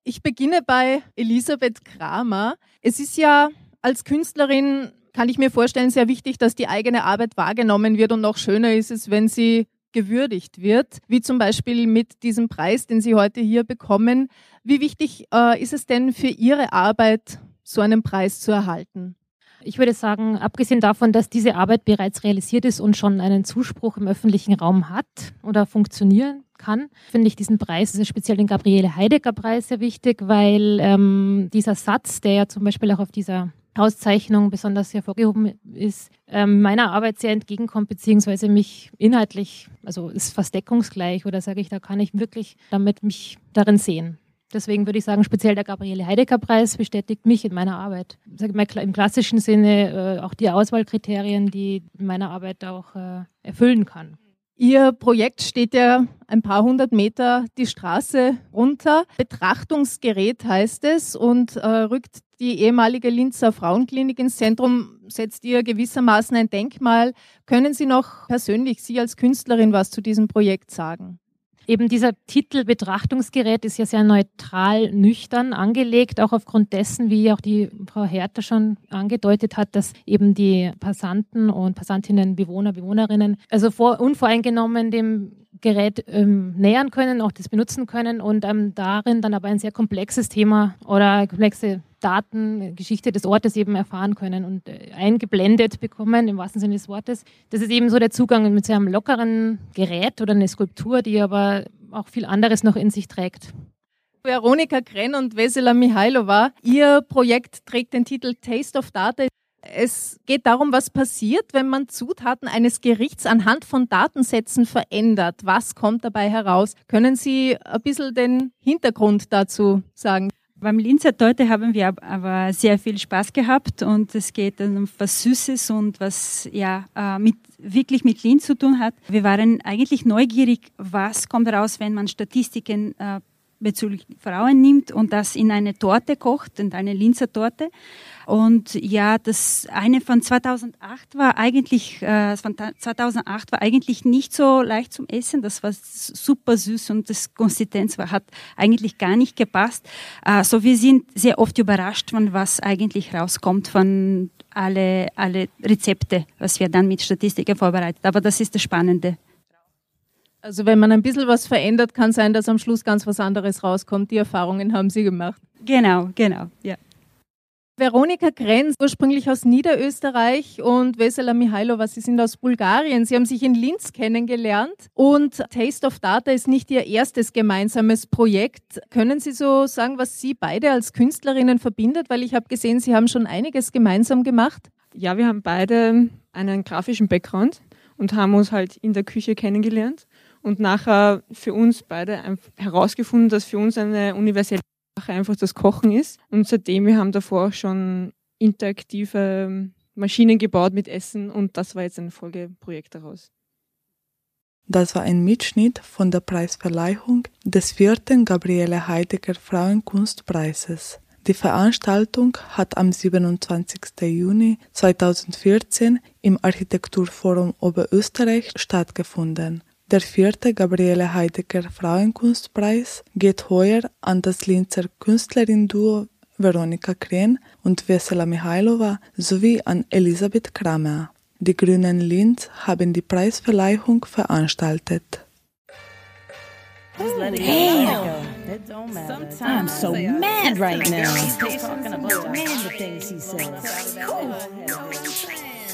Ich beginne bei Elisabeth Kramer. Es ist ja als Künstlerin kann ich mir vorstellen, sehr wichtig, dass die eigene Arbeit wahrgenommen wird und noch schöner ist es, wenn sie gewürdigt wird, wie zum Beispiel mit diesem Preis, den Sie heute hier bekommen. Wie wichtig äh, ist es denn für Ihre Arbeit, so einen Preis zu erhalten? Ich würde sagen, abgesehen davon, dass diese Arbeit bereits realisiert ist und schon einen Zuspruch im öffentlichen Raum hat oder funktionieren kann, finde ich diesen Preis, also speziell den Gabriele Heidegger Preis, sehr wichtig, weil ähm, dieser Satz, der ja zum Beispiel auch auf dieser Auszeichnung besonders hervorgehoben ist, ähm, meiner Arbeit sehr entgegenkommt, beziehungsweise mich inhaltlich, also ist fast deckungsgleich oder sage ich, da kann ich wirklich damit mich darin sehen. Deswegen würde ich sagen, speziell der Gabriele Heidegger-Preis bestätigt mich in meiner Arbeit. Mal, Im klassischen Sinne äh, auch die Auswahlkriterien, die meiner Arbeit auch äh, erfüllen kann. Ihr Projekt steht ja ein paar hundert Meter die Straße runter. Betrachtungsgerät heißt es und äh, rückt die ehemalige Linzer Frauenklinik ins Zentrum, setzt ihr gewissermaßen ein Denkmal. Können Sie noch persönlich, Sie als Künstlerin, was zu diesem Projekt sagen? Eben dieser Titel Betrachtungsgerät ist ja sehr neutral, nüchtern angelegt, auch aufgrund dessen, wie auch die Frau Hertha schon angedeutet hat, dass eben die Passanten und Passantinnen, Bewohner, Bewohnerinnen, also vor, unvoreingenommen dem Gerät ähm, nähern können, auch das benutzen können und ähm, darin dann aber ein sehr komplexes Thema oder komplexe Daten, Geschichte des Ortes eben erfahren können und äh, eingeblendet bekommen, im wahrsten Sinne des Wortes. Das ist eben so der Zugang mit so einem lockeren Gerät oder eine Skulptur, die aber auch viel anderes noch in sich trägt. Veronika Krenn und Vesela Mihailova, Ihr Projekt trägt den Titel Taste of Data. Es geht darum, was passiert, wenn man Zutaten eines Gerichts anhand von Datensätzen verändert. Was kommt dabei heraus? Können Sie ein bisschen den Hintergrund dazu sagen? Beim Linzer Torte haben wir aber sehr viel Spaß gehabt und es geht um was Süßes und was ja äh, mit, wirklich mit Linz zu tun hat. Wir waren eigentlich neugierig, was kommt raus, wenn man Statistiken äh, bezüglich Frauen nimmt und das in eine Torte kocht, in eine Linzer Torte. Und ja, das eine von 2008 war eigentlich, äh, von 2008 war eigentlich nicht so leicht zum Essen. Das war super süß und das Konsistenz war, hat eigentlich gar nicht gepasst. Äh, so wir sind sehr oft überrascht von was eigentlich rauskommt von alle, alle Rezepte, was wir dann mit Statistiken vorbereitet. Aber das ist das Spannende. Also wenn man ein bisschen was verändert, kann sein, dass am Schluss ganz was anderes rauskommt. Die Erfahrungen haben Sie gemacht. Genau, genau, ja. Veronika Grenz, ursprünglich aus Niederösterreich und Vesela Mihailova, Sie sind aus Bulgarien. Sie haben sich in Linz kennengelernt und Taste of Data ist nicht Ihr erstes gemeinsames Projekt. Können Sie so sagen, was Sie beide als Künstlerinnen verbindet? Weil ich habe gesehen, Sie haben schon einiges gemeinsam gemacht. Ja, wir haben beide einen grafischen Background und haben uns halt in der Küche kennengelernt und nachher für uns beide herausgefunden, dass für uns eine universelle einfach das Kochen ist. Und seitdem, wir haben davor auch schon interaktive ähm, Maschinen gebaut mit Essen und das war jetzt ein Folgeprojekt daraus. Das war ein Mitschnitt von der Preisverleihung des vierten Gabriele Heidegger Frauenkunstpreises. Die Veranstaltung hat am 27. Juni 2014 im Architekturforum Oberösterreich stattgefunden. Der vierte Gabriele Heidegger Frauenkunstpreis geht heuer an das Linzer Künstlerin-Duo Veronika Kren und Vesela Mihailova sowie an Elisabeth Kramer. Die Grünen Linz haben die Preisverleihung veranstaltet. Damn. I'm so mad right now.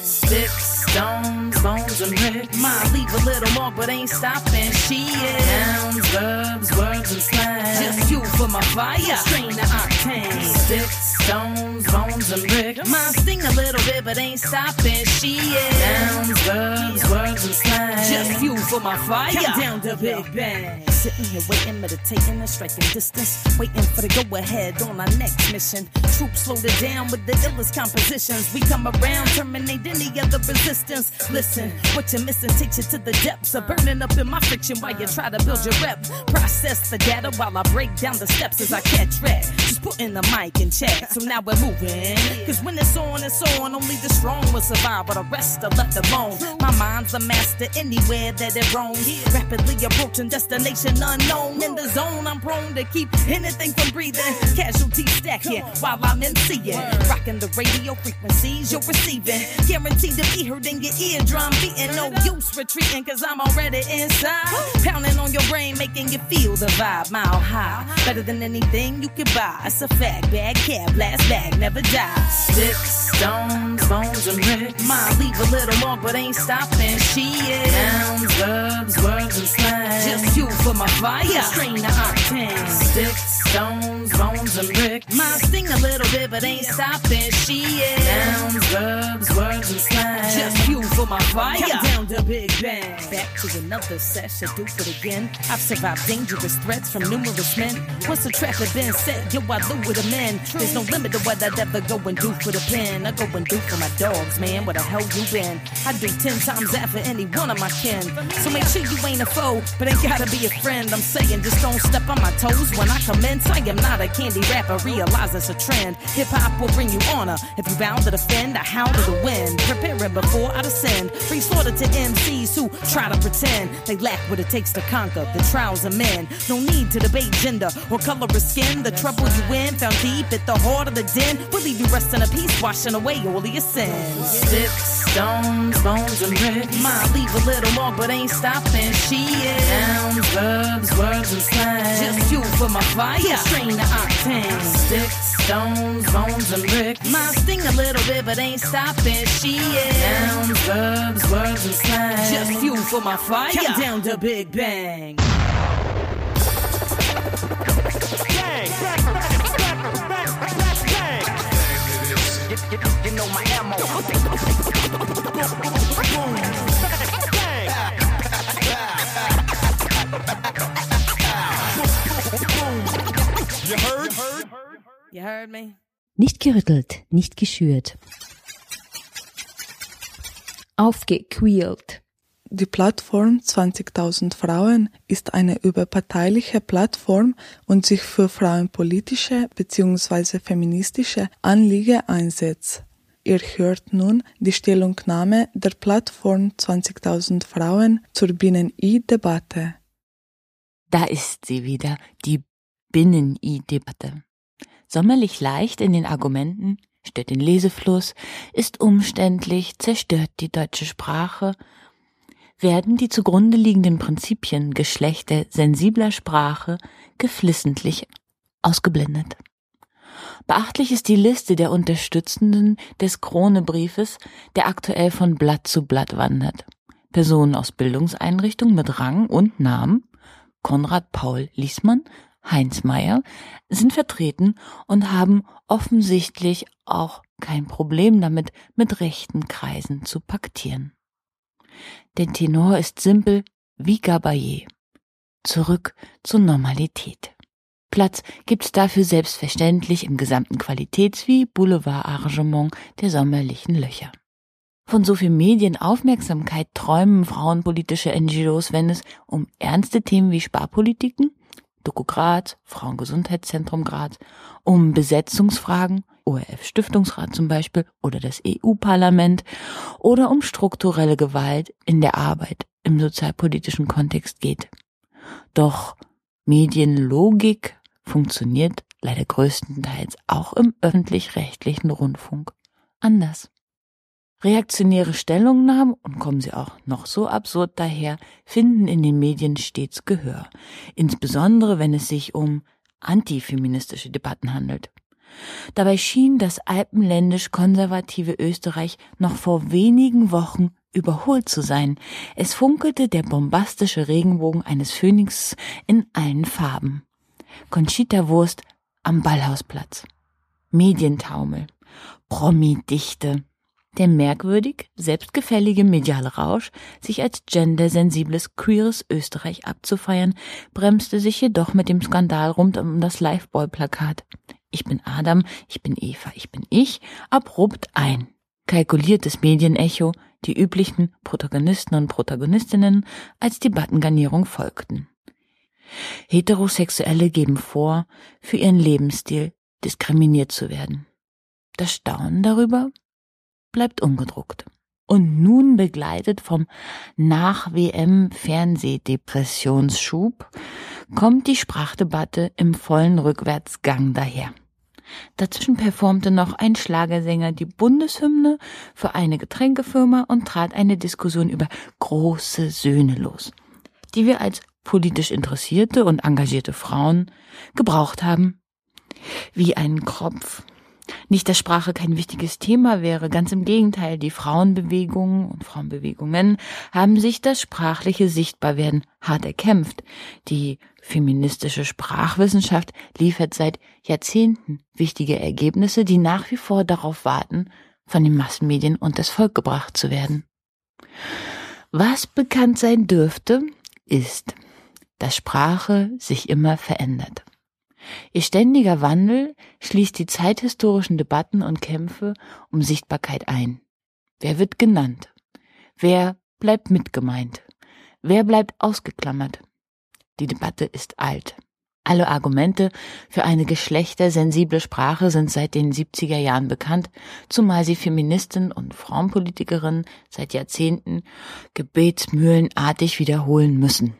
Six stones Bones and Rick. Might leave a little more, but ain't stopping. She is nouns, verbs, words, and slang. Just you for my fire. Strain the octane. Sticks, stones, bones, and Rick. Might sting a little bit, but ain't stopping. She is nouns, verbs, words, and slang. Just you for my fire. Count down to Big Bang. Sitting here waiting, meditating and striking distance. Waiting for the go ahead on our next mission. Troops loaded down with the illest compositions. We come around, terminate any other resistance. Listen, what you're missing takes you to the depths of burning up in my friction while you try to build your rep. Process the data while I break down the steps as I catch red. Just putting the mic in check, so now we're moving. Cause when it's on, it's on. Only the strong will survive, but the rest are left alone. My mind's a master anywhere that it roams. Rapidly approaching destination unknown. In the zone, I'm prone to keep anything from breathing. Casualties stacking while I'm MCing. Rocking the radio frequencies you're receiving. Guaranteed to be heard in your eardrum. Beating no use retreating, cause I'm already inside. Pounding on your brain, making you feel the vibe mile high. Better than anything you could buy. It's a fact. Bad cab, blast bag, never die. Sticks, stones, bones, and Rick. Might leave a little more, but ain't stopping. She is nouns, verbs, words, and slang. Just fuel for my fire. Strain the octane. Sticks, stones, bones, and Rick. Might sting a little bit, but ain't stopping. She is nouns, verbs, words, and slang. Just fuel for my fire. Count down to Big Bang. Back to another session, do it again. I've survived dangerous threats from numerous men. Once the trap had been set, yo, I lure them in. There's no limit to what I'd ever go and do for the pen. I go and do for my dogs, man. Where the hell you been? I do ten times that for any one of my kin. So make sure you ain't a foe, but ain't gotta be a friend. I'm saying just don't step on my toes when I commence. I am not a candy rapper, realize it's a trend. Hip hop will bring you honor. If you bound to defend, I howl to the wind. Preparing before I descend. Free slaughter to MCs who try to pretend they lack what it takes to conquer the trials of men. No need to debate gender or color of skin. The trouble you in found deep at the heart of the den will leave you resting in peace, washing away all of your sins. Sticks, stones, bones, and Rick. Might leave a little more, but ain't stopping. She is verbs, words, and slang. Just you for my fire. Strain the octane. Sticks, stones, bones, and Rick. My sting a little bit, but ain't stopping. She is nouns, verbs, words, and slang. Just fuel for my fire. Count down to Big Bang. You, you, you know my ammo. You Nicht gerüttelt, nicht geschürt. Aufgequält. Die Plattform 20.000 Frauen ist eine überparteiliche Plattform und sich für frauenpolitische bzw. feministische Anliegen einsetzt. Ihr hört nun die Stellungnahme der Plattform 20.000 Frauen zur Binnen-I-Debatte. Da ist sie wieder, die Binnen-I-Debatte. Sommerlich leicht in den Argumenten, stört den Lesefluss, ist umständlich, zerstört die deutsche Sprache, werden die zugrunde liegenden Prinzipien Geschlechter sensibler Sprache geflissentlich ausgeblendet. Beachtlich ist die Liste der Unterstützenden des Kronebriefes, der aktuell von Blatt zu Blatt wandert. Personen aus Bildungseinrichtungen mit Rang und Namen, Konrad Paul Liesmann, Heinz Meyer, sind vertreten und haben offensichtlich auch kein Problem damit, mit rechten Kreisen zu paktieren. Der Tenor ist simpel wie Gabayé. Zurück zur Normalität. Platz gibt's dafür selbstverständlich im gesamten Qualitäts- wie Boulevardarrangement der sommerlichen Löcher. Von so viel Medienaufmerksamkeit träumen frauenpolitische NGOs, wenn es um ernste Themen wie Sparpolitiken, Doku Graz, Frauengesundheitszentrum Graz, um Besetzungsfragen, ORF Stiftungsrat zum Beispiel oder das EU-Parlament oder um strukturelle Gewalt in der Arbeit im sozialpolitischen Kontext geht. Doch Medienlogik funktioniert leider größtenteils auch im öffentlich-rechtlichen Rundfunk anders. Reaktionäre Stellungnahmen, und kommen sie auch noch so absurd daher, finden in den Medien stets Gehör, insbesondere wenn es sich um antifeministische Debatten handelt. Dabei schien das alpenländisch konservative Österreich noch vor wenigen Wochen überholt zu sein. Es funkelte der bombastische Regenbogen eines Phönix in allen Farben. Conchita Wurst am Ballhausplatz. Medientaumel. Promi-Dichte. Der merkwürdig selbstgefällige mediale Rausch, sich als gendersensibles queeres Österreich abzufeiern, bremste sich jedoch mit dem Skandal rund um das Liveboy-Plakat. Ich bin Adam, ich bin Eva, ich bin ich, abrupt ein. Kalkuliertes Medienecho, die üblichen Protagonisten und Protagonistinnen als Debattengarnierung folgten. Heterosexuelle geben vor, für ihren Lebensstil diskriminiert zu werden. Das Staunen darüber bleibt ungedruckt. Und nun begleitet vom Nach-WM-Fernsehdepressionsschub kommt die Sprachdebatte im vollen Rückwärtsgang daher. Dazwischen performte noch ein Schlagersänger die Bundeshymne für eine Getränkefirma und trat eine Diskussion über große Söhne los, die wir als politisch interessierte und engagierte Frauen gebraucht haben. Wie ein Kropf nicht, dass Sprache kein wichtiges Thema wäre, ganz im Gegenteil, die Frauenbewegungen und Frauenbewegungen haben sich das sprachliche Sichtbarwerden hart erkämpft. Die feministische Sprachwissenschaft liefert seit Jahrzehnten wichtige Ergebnisse, die nach wie vor darauf warten, von den Massenmedien und das Volk gebracht zu werden. Was bekannt sein dürfte, ist, dass Sprache sich immer verändert. Ihr ständiger Wandel schließt die zeithistorischen Debatten und Kämpfe um Sichtbarkeit ein. Wer wird genannt? Wer bleibt mitgemeint? Wer bleibt ausgeklammert? Die Debatte ist alt. Alle Argumente für eine geschlechtersensible Sprache sind seit den 70er Jahren bekannt, zumal sie Feministinnen und Frauenpolitikerinnen seit Jahrzehnten gebetsmühlenartig wiederholen müssen.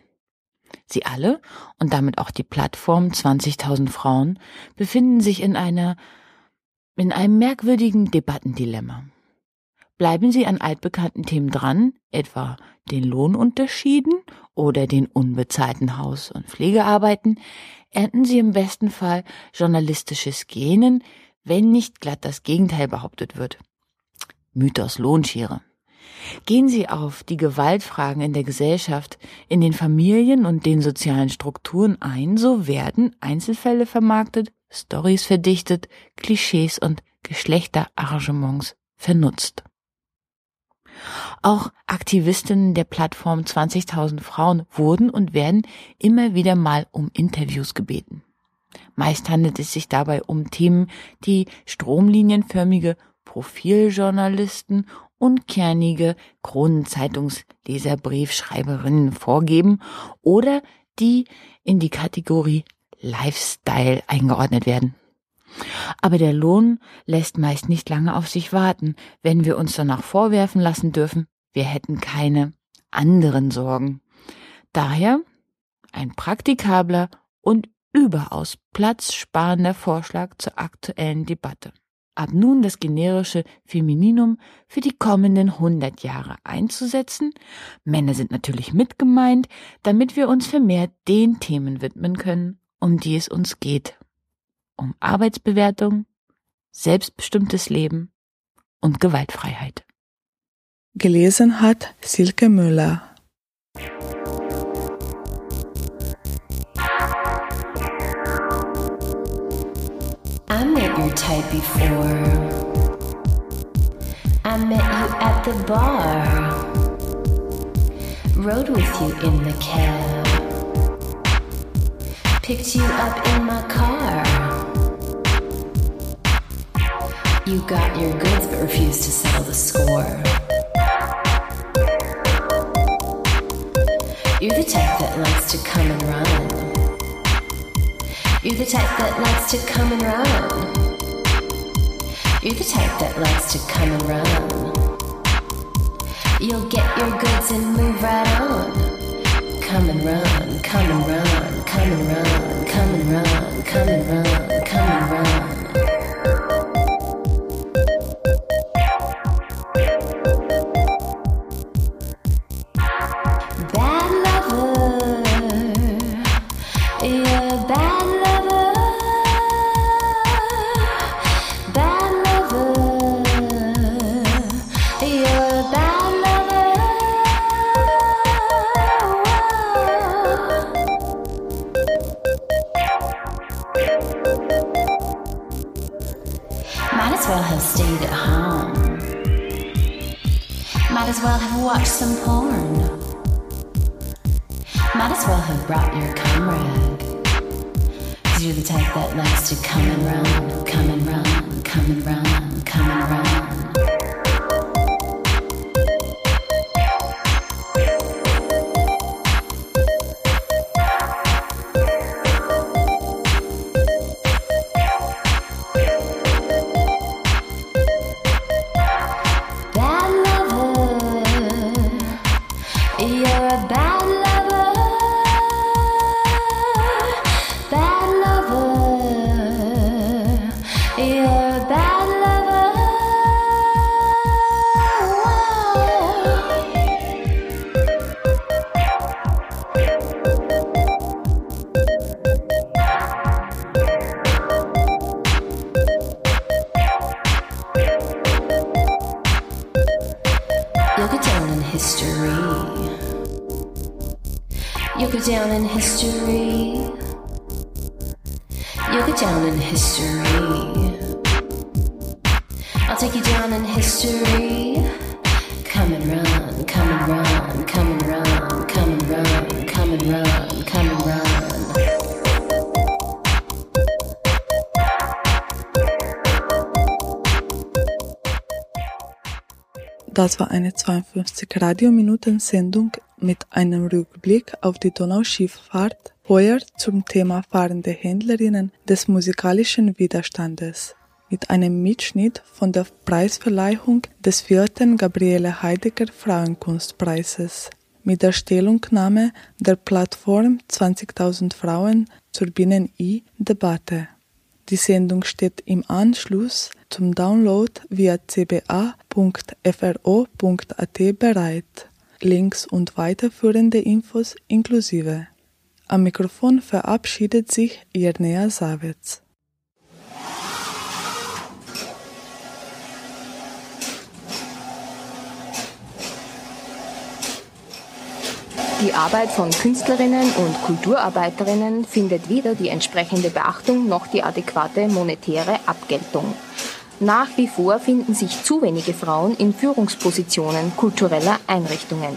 Sie alle und damit auch die Plattform 20.000 Frauen befinden sich in einer in einem merkwürdigen Debattendilemma. Bleiben Sie an altbekannten Themen dran, etwa den Lohnunterschieden oder den unbezahlten Haus- und Pflegearbeiten, ernten Sie im besten Fall journalistisches Genen, wenn nicht glatt das Gegenteil behauptet wird. Mythos Lohnschere. Gehen Sie auf die Gewaltfragen in der Gesellschaft, in den Familien und den sozialen Strukturen ein, so werden Einzelfälle vermarktet, Stories verdichtet, Klischees und Geschlechterarrangements vernutzt. Auch Aktivistinnen der Plattform 20.000 Frauen wurden und werden immer wieder mal um Interviews gebeten. Meist handelt es sich dabei um Themen, die stromlinienförmige Profiljournalisten unkernige Kronenzeitungsleserbriefschreiberinnen vorgeben oder die in die Kategorie Lifestyle eingeordnet werden. Aber der Lohn lässt meist nicht lange auf sich warten, wenn wir uns danach vorwerfen lassen dürfen, wir hätten keine anderen Sorgen. Daher ein praktikabler und überaus platzsparender Vorschlag zur aktuellen Debatte ab nun das generische Femininum für die kommenden 100 Jahre einzusetzen. Männer sind natürlich mit gemeint, damit wir uns vermehrt den Themen widmen können, um die es uns geht. Um Arbeitsbewertung, selbstbestimmtes Leben und Gewaltfreiheit. Gelesen hat Silke Müller. Before. I met you at the bar. Rode with you in the cab. Picked you up in my car. You got your goods but refused to settle the score. You're the type that likes to come and run. You're the type that likes to come and run. You're the type that likes to come and run. You'll get your goods and move right on. Come and run, come and run, come and run, come and run, come and run, come and run. In history. I'll take you down in history. Come and run, come and run, come and run, come and run, come and run, come and run. Das war eine 52 Radiominuten-Sendung mit einem Rückblick auf die Donauschifffahrt, heuer zum Thema fahrende Händlerinnen des musikalischen Widerstandes, mit einem Mitschnitt von der Preisverleihung des vierten Gabriele Heidegger Frauenkunstpreises, mit der Stellungnahme der Plattform 20.000 Frauen zur Binnen-I-Debatte. Die Sendung steht im Anschluss zum Download via cba.fro.at bereit. Links und weiterführende Infos inklusive. Am Mikrofon verabschiedet sich Irnea Savitz. Die Arbeit von Künstlerinnen und Kulturarbeiterinnen findet weder die entsprechende Beachtung noch die adäquate monetäre Abgeltung. Nach wie vor finden sich zu wenige Frauen in Führungspositionen kultureller Einrichtungen.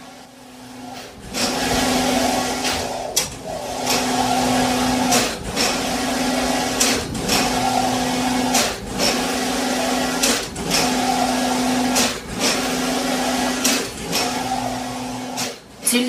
Ziel